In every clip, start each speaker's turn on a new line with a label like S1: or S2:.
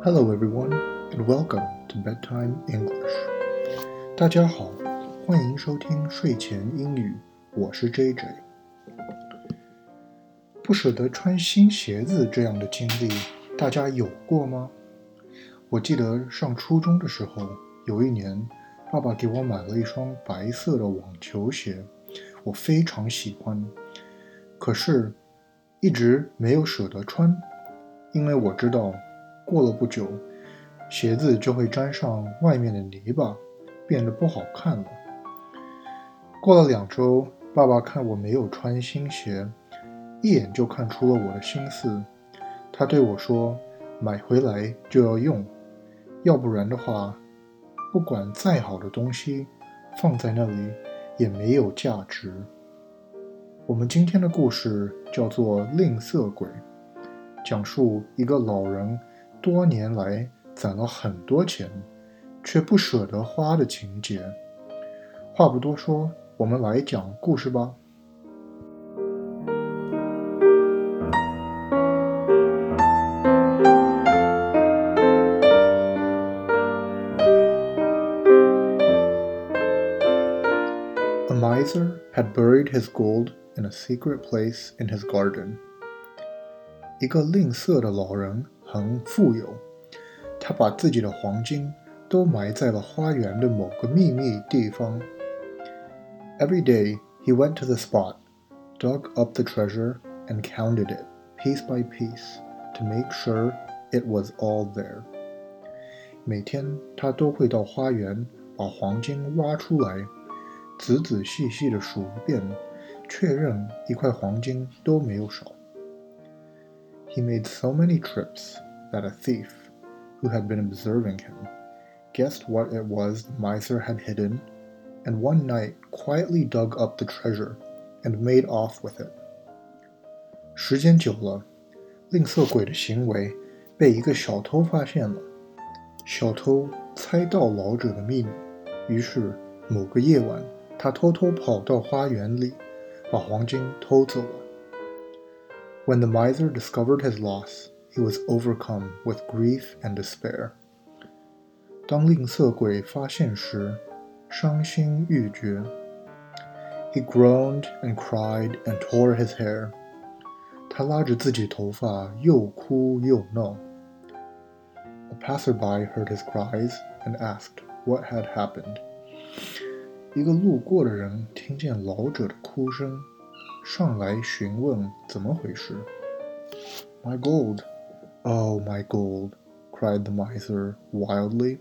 S1: Hello, everyone, and welcome to Bedtime English. 大家好，欢迎收听睡前英语。我是 JJ。不舍得穿新鞋子这样的经历，大家有过吗？我记得上初中的时候，有一年，爸爸给我买了一双白色的网球鞋，我非常喜欢，可是，一直没有舍得穿，因为我知道。过了不久，鞋子就会沾上外面的泥巴，变得不好看了。过了两周，爸爸看我没有穿新鞋，一眼就看出了我的心思。他对我说：“买回来就要用，要不然的话，不管再好的东西，放在那里也没有价值。”我们今天的故事叫做《吝啬鬼》，讲述一个老人。多年来攒了很多钱，却不舍得花的情节。话不多说，我们来讲故事吧。A miser had buried his gold in a secret place in his garden. 一个吝啬的老人。很富有，他把自己的黄金都埋在了花园的某个秘密地方。Every day he went to the spot, dug up the treasure, and counted it piece by piece to make sure it was all there. 每天他都会到花园把黄金挖出来，仔仔细细地数一遍，确认一块黄金都没有少。he made so many trips that a thief, who had been observing him, guessed what it was the miser had hidden, and one night quietly dug up the treasure and made off with it. 时间久了，吝啬鬼的行为被一个小偷发现了。小偷猜到老者的秘密，于是某个夜晚，他偷偷跑到花园里，把黄金偷走了。 when the miser discovered his loss, he was overcome with grief and despair. 当吝啬鬼发现时，伤心欲绝。He groaned and cried and tore his hair. 他拉着自己头发，又哭又闹。A passerby heard his cries and asked what had happened. 一个路过的人听见老者的哭声。 上来询问怎么回事。My gold, oh my gold! cried the miser wildly.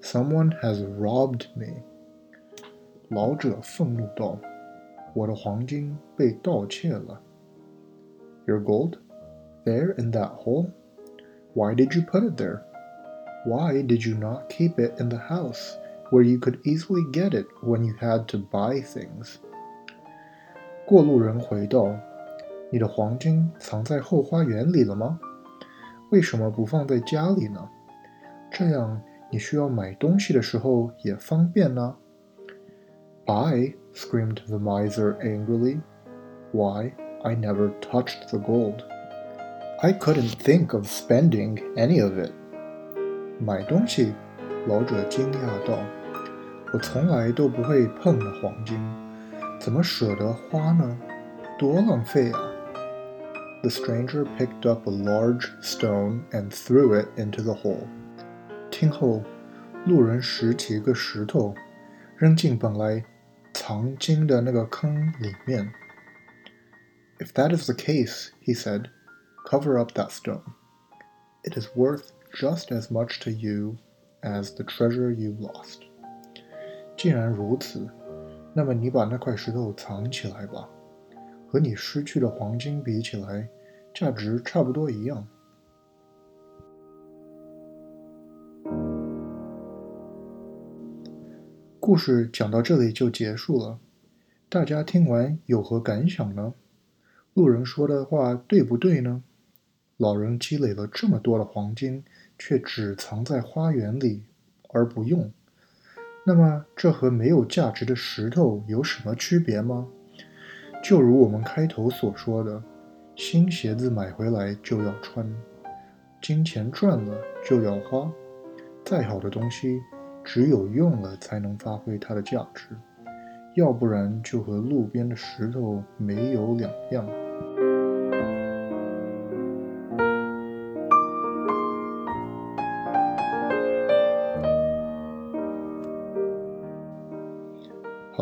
S1: Someone has robbed me. 老者愤怒道：“我的黄金被盗窃了。” Your gold? There in that hole? Why did you put it there? Why did you not keep it in the house where you could easily get it when you had to buy things? 过路人回道：“你的黄金藏在后花园里了吗？为什么不放在家里呢？这样你需要买东西的时候也方便呢。” I screamed the miser angrily. Why, I never touched the gold. I couldn't think of spending any of it. 买东西，老者惊讶道：“我从来都不会碰黄金。”怎么舍得花呢？多浪费啊！The stranger picked up a large stone and threw it into the hole. 听后，路人拾起一个石头，扔进本来藏金的那个坑里面。If that is the case, he said, cover up that stone. It is worth just as much to you as the treasure you lost. 既然如此， 那么你把那块石头藏起来吧，和你失去的黄金比起来，价值差不多一样。故事讲到这里就结束了，大家听完有何感想呢？路人说的话对不对呢？老人积累了这么多的黄金，却只藏在花园里而不用。那么，这和没有价值的石头有什么区别吗？就如我们开头所说的，新鞋子买回来就要穿，金钱赚了就要花。再好的东西，只有用了才能发挥它的价值，要不然就和路边的石头没有两样。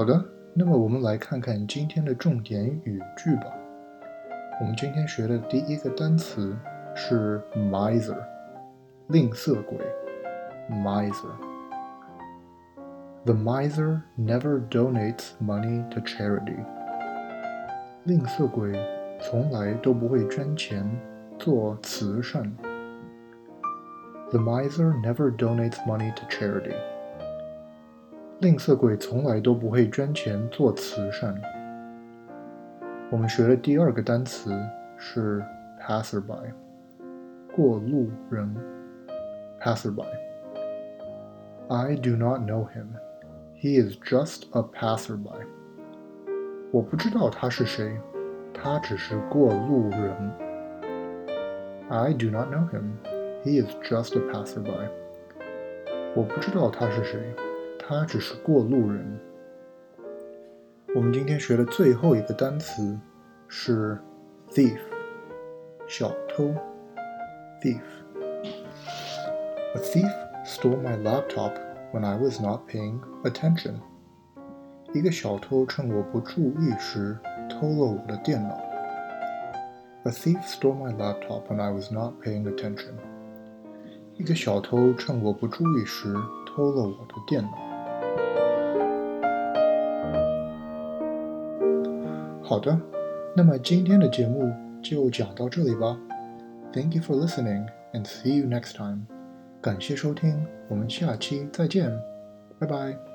S1: 好的，那么我们来看看今天的重点语句吧。我们今天学的第一个单词是 miser，吝啬鬼。miser. The miser never donates money to charity. 吝啬鬼从来都不会捐钱做慈善。The miser never donates money to charity. 吝啬鬼从来都不会捐钱做慈善。我们学的第二个单词是 passerby，过路人。passerby。I do not know him. He is just a passerby. 我不知道他是谁，他只是过路人。I do not know him. He is just a passerby. 我不知道他是谁。 他只是过路人。我们今天学的最后一个单词是 thief，小偷。thief。A thief stole my laptop when I was not paying attention。一个小偷趁我不注意时偷了我的电脑。A thief stole my laptop when I was not paying attention。一个小偷趁我不注意时偷了我的电脑。 好的，那么今天的节目就讲到这里吧。Thank you for listening and see you next time。感谢收听，我们下期再见，拜拜。